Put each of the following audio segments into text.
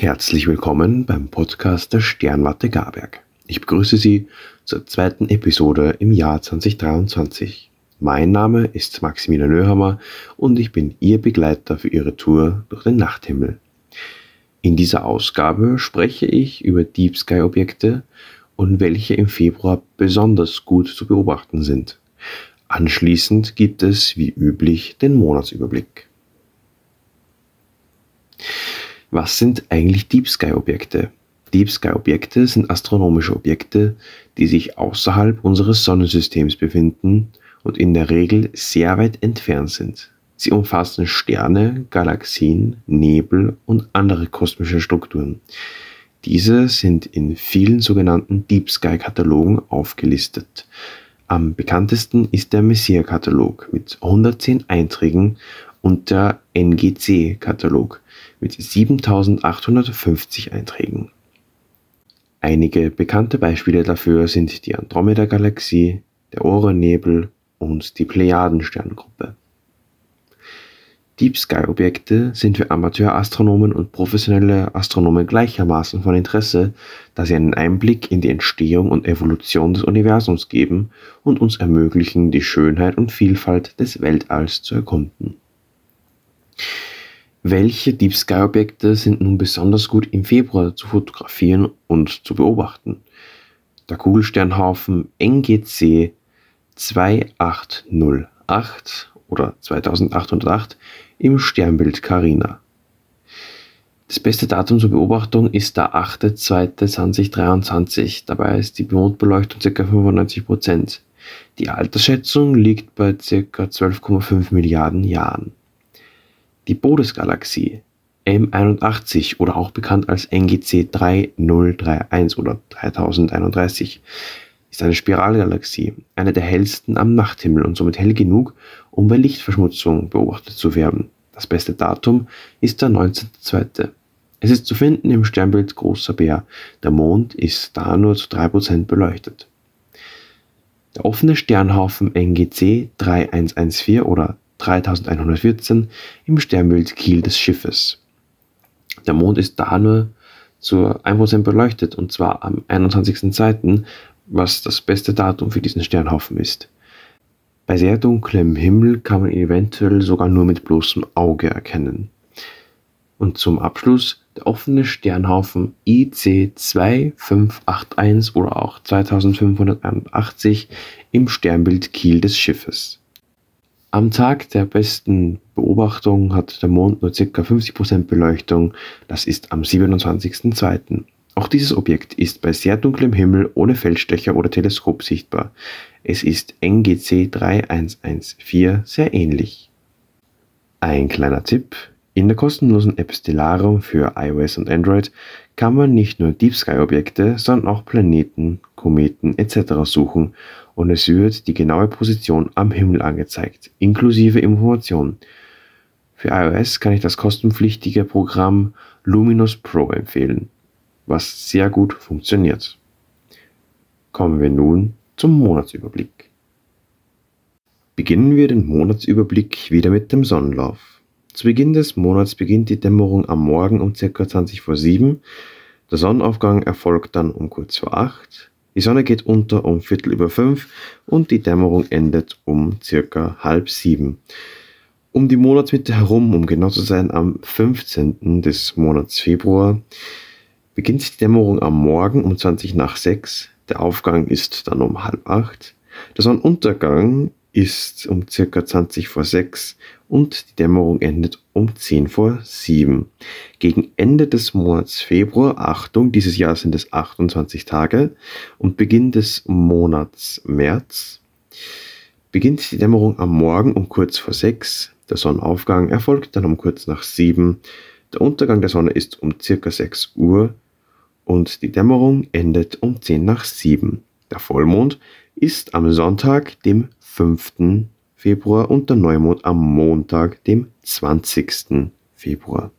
Herzlich willkommen beim Podcast der Sternwarte Garberg. Ich begrüße Sie zur zweiten Episode im Jahr 2023. Mein Name ist Maximilian Löhammer und ich bin Ihr Begleiter für Ihre Tour durch den Nachthimmel. In dieser Ausgabe spreche ich über Deep Sky Objekte und welche im Februar besonders gut zu beobachten sind. Anschließend gibt es wie üblich den Monatsüberblick. Was sind eigentlich Deep Sky Objekte? Deep Sky Objekte sind astronomische Objekte, die sich außerhalb unseres Sonnensystems befinden und in der Regel sehr weit entfernt sind. Sie umfassen Sterne, Galaxien, Nebel und andere kosmische Strukturen. Diese sind in vielen sogenannten Deep Sky Katalogen aufgelistet. Am bekanntesten ist der Messier-Katalog mit 110 Einträgen und der NGC-Katalog mit 7850 Einträgen. Einige bekannte Beispiele dafür sind die Andromeda-Galaxie, der Orionnebel und die Plejaden-Sterngruppe. Deep Sky-Objekte sind für Amateurastronomen und professionelle Astronomen gleichermaßen von Interesse, da sie einen Einblick in die Entstehung und Evolution des Universums geben und uns ermöglichen, die Schönheit und Vielfalt des Weltalls zu erkunden. Welche Deep Sky Objekte sind nun besonders gut im Februar zu fotografieren und zu beobachten? Der Kugelsternhaufen NGC 2808 oder 2808 im Sternbild Carina. Das beste Datum zur Beobachtung ist der 8.2.2023. Dabei ist die Mondbeleuchtung ca. 95%. Die Altersschätzung liegt bei ca. 12,5 Milliarden Jahren. Die Bodesgalaxie M81 oder auch bekannt als NGC 3031 oder 3031 ist eine Spiralgalaxie, eine der hellsten am Nachthimmel und somit hell genug, um bei Lichtverschmutzung beobachtet zu werden. Das beste Datum ist der 19.2. Es ist zu finden im Sternbild Großer Bär. Der Mond ist da nur zu 3% beleuchtet. Der offene Sternhaufen NGC 3114 oder 3114 im Sternbild Kiel des Schiffes. Der Mond ist da nur zu 1% beleuchtet und zwar am 21.02., was das beste Datum für diesen Sternhaufen ist. Bei sehr dunklem Himmel kann man ihn eventuell sogar nur mit bloßem Auge erkennen. Und zum Abschluss der offene Sternhaufen IC 2581 oder auch 2581 im Sternbild Kiel des Schiffes. Am Tag der besten Beobachtung hat der Mond nur ca. 50% Beleuchtung, das ist am 27.02. Auch dieses Objekt ist bei sehr dunklem Himmel ohne Feldstecher oder Teleskop sichtbar. Es ist NGC 3114 sehr ähnlich. Ein kleiner Tipp. In der kostenlosen App Stellarum für iOS und Android kann man nicht nur Deep Sky Objekte, sondern auch Planeten, Kometen etc. suchen und es wird die genaue Position am Himmel angezeigt, inklusive Informationen. Für iOS kann ich das kostenpflichtige Programm Luminous Pro empfehlen, was sehr gut funktioniert. Kommen wir nun zum Monatsüberblick. Beginnen wir den Monatsüberblick wieder mit dem Sonnenlauf. Zu Beginn des Monats beginnt die Dämmerung am Morgen um ca. 20 vor 7. Der Sonnenaufgang erfolgt dann um kurz vor 8. Die Sonne geht unter um Viertel über fünf und die Dämmerung endet um circa halb sieben. Um die Monatsmitte herum, um genau zu sein, am 15. des Monats Februar, beginnt die Dämmerung am Morgen um 20 nach 6. Der Aufgang ist dann um halb acht. Der Sonnenuntergang ist um circa 20 vor 6 und die Dämmerung endet um 10 vor 7. Gegen Ende des Monats Februar, Achtung, dieses Jahr sind es 28 Tage, und Beginn des Monats März beginnt die Dämmerung am Morgen um kurz vor 6. Der Sonnenaufgang erfolgt dann um kurz nach 7. Der Untergang der Sonne ist um circa 6 Uhr und die Dämmerung endet um 10 nach 7. Der Vollmond ist am Sonntag, dem 5. Februar und der Neumond am Montag, dem 20. Februar.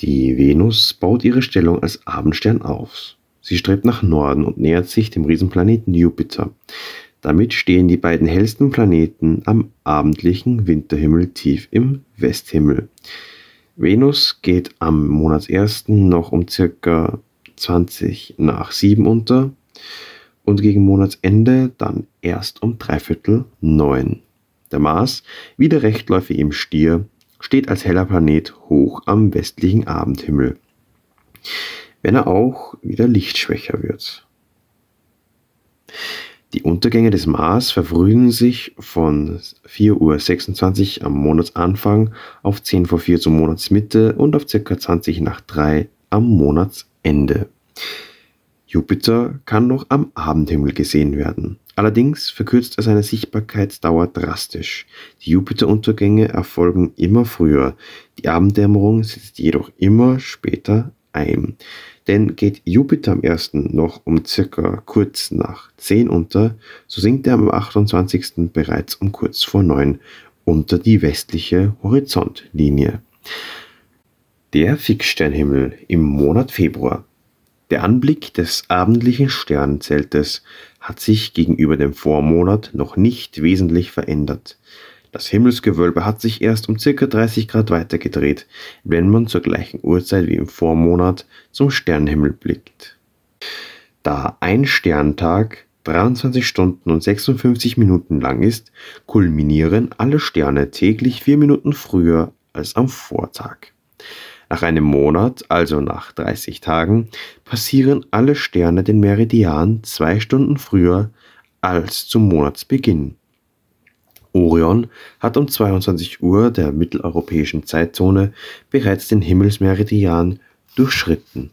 Die Venus baut ihre Stellung als Abendstern auf. Sie strebt nach Norden und nähert sich dem Riesenplaneten Jupiter. Damit stehen die beiden hellsten Planeten am abendlichen Winterhimmel tief im Westhimmel. Venus geht am Monatsersten noch um circa 20 nach 7 unter und gegen Monatsende dann erst um dreiviertel neun. Der Mars, wieder rechtläufig im Stier, steht als heller Planet hoch am westlichen Abendhimmel, wenn er auch wieder lichtschwächer wird. Die Untergänge des Mars verfrühen sich von 4.26 Uhr am Monatsanfang auf 10 vor 4 zur Monatsmitte und auf ca. 20 nach 3 am Monatsende. Jupiter kann noch am Abendhimmel gesehen werden. Allerdings verkürzt er seine Sichtbarkeitsdauer drastisch. Die Jupiteruntergänge erfolgen immer früher, die Abenddämmerung setzt jedoch immer später ein. Denn geht Jupiter am 1. noch um circa kurz nach 10 unter, so sinkt er am 28. bereits um kurz vor 9 unter die westliche Horizontlinie. Der Fixsternhimmel im Monat Februar. Der Anblick des abendlichen Sternzeltes hat sich gegenüber dem Vormonat noch nicht wesentlich verändert. Das Himmelsgewölbe hat sich erst um ca. 30 Grad weitergedreht, wenn man zur gleichen Uhrzeit wie im Vormonat zum Sternenhimmel blickt. Da ein Sterntag 23 Stunden und 56 Minuten lang ist, kulminieren alle Sterne täglich vier Minuten früher als am Vortag. Nach einem Monat, also nach 30 Tagen, passieren alle Sterne den Meridian zwei Stunden früher als zum Monatsbeginn. Orion hat um 22 Uhr der mitteleuropäischen Zeitzone bereits den Himmelsmeridian durchschritten.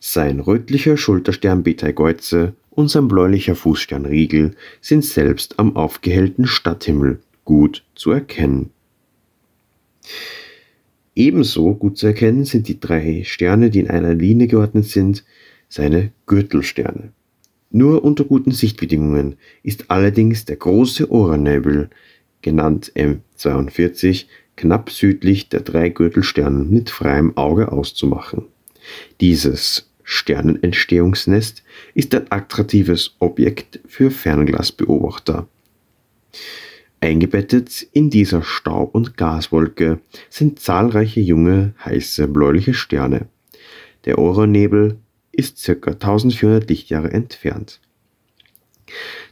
Sein rötlicher Schulterstern Beteigeuze und sein bläulicher Fußstern Riegel sind selbst am aufgehellten Stadthimmel gut zu erkennen. Ebenso gut zu erkennen sind die drei Sterne, die in einer Linie geordnet sind, seine Gürtelsterne. Nur unter guten Sichtbedingungen ist allerdings der große Orannebel, genannt M42, knapp südlich der drei Gürtelsterne mit freiem Auge auszumachen. Dieses Sternenentstehungsnest ist ein attraktives Objekt für Fernglasbeobachter. Eingebettet in dieser Staub- und Gaswolke sind zahlreiche junge, heiße bläuliche Sterne. Der Orannebel ist ca. 1400 Lichtjahre entfernt.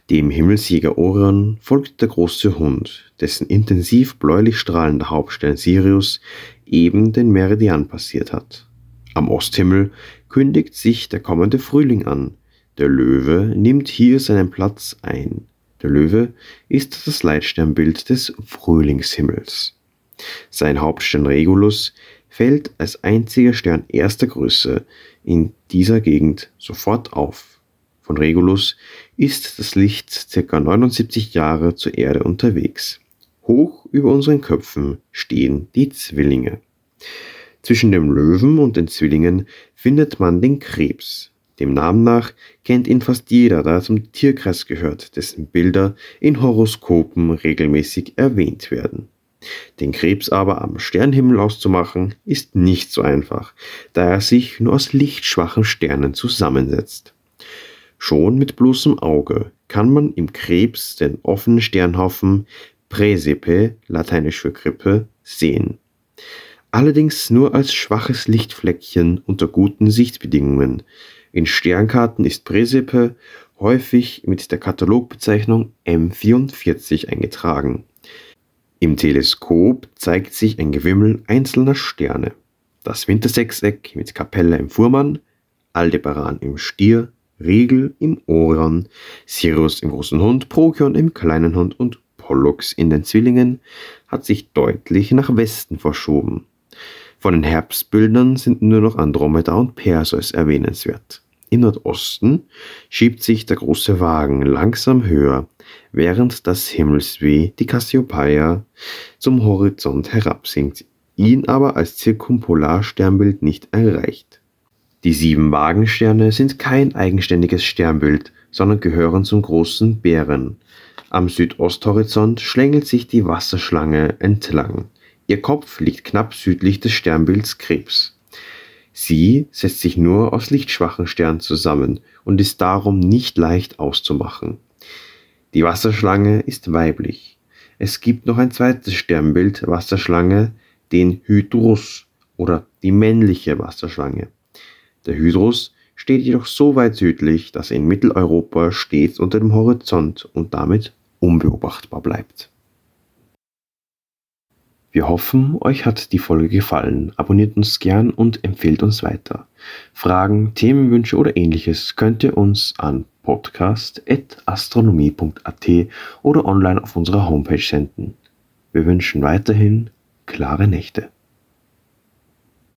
Dem Himmelsjäger Orion folgt der große Hund, dessen intensiv bläulich strahlender Hauptstern Sirius eben den Meridian passiert hat. Am Osthimmel kündigt sich der kommende Frühling an. Der Löwe nimmt hier seinen Platz ein. Der Löwe ist das Leitsternbild des Frühlingshimmels. Sein Hauptstern Regulus fällt als einziger Stern erster Größe in dieser Gegend sofort auf. Von Regulus ist das Licht ca. 79 Jahre zur Erde unterwegs. Hoch über unseren Köpfen stehen die Zwillinge. Zwischen dem Löwen und den Zwillingen findet man den Krebs. Dem Namen nach kennt ihn fast jeder, da er zum Tierkreis gehört, dessen Bilder in Horoskopen regelmäßig erwähnt werden. Den Krebs aber am Sternhimmel auszumachen, ist nicht so einfach, da er sich nur aus lichtschwachen Sternen zusammensetzt. Schon mit bloßem Auge kann man im Krebs den offenen Sternhaufen Praesepe, lateinisch für Krippe, sehen. Allerdings nur als schwaches Lichtfleckchen unter guten Sichtbedingungen. In Sternkarten ist Praesepe häufig mit der Katalogbezeichnung M44 eingetragen. Im Teleskop zeigt sich ein Gewimmel einzelner Sterne. Das Wintersechseck mit Kapelle im Fuhrmann, Aldebaran im Stier, Riegel im Orion, Sirius im großen Hund, Procyon im kleinen Hund und Pollux in den Zwillingen hat sich deutlich nach Westen verschoben. Von den Herbstbildern sind nur noch Andromeda und Perseus erwähnenswert. Im Nordosten schiebt sich der große Wagen langsam höher, während das Himmelsweh, die Cassiopeia, zum Horizont herabsinkt, ihn aber als Zirkumpolarsternbild nicht erreicht. Die sieben Wagensterne sind kein eigenständiges Sternbild, sondern gehören zum großen Bären. Am Südosthorizont schlängelt sich die Wasserschlange entlang. Ihr Kopf liegt knapp südlich des Sternbilds Krebs. Sie setzt sich nur aus lichtschwachen Sternen zusammen und ist darum nicht leicht auszumachen. Die Wasserschlange ist weiblich. Es gibt noch ein zweites Sternbild Wasserschlange, den Hydrus oder die männliche Wasserschlange. Der Hydrus steht jedoch so weit südlich, dass er in Mitteleuropa stets unter dem Horizont und damit unbeobachtbar bleibt. Wir hoffen, euch hat die Folge gefallen. Abonniert uns gern und empfehlt uns weiter. Fragen, Themenwünsche oder ähnliches könnt ihr uns an podcast.astronomie.at oder online auf unserer Homepage senden. Wir wünschen weiterhin klare Nächte.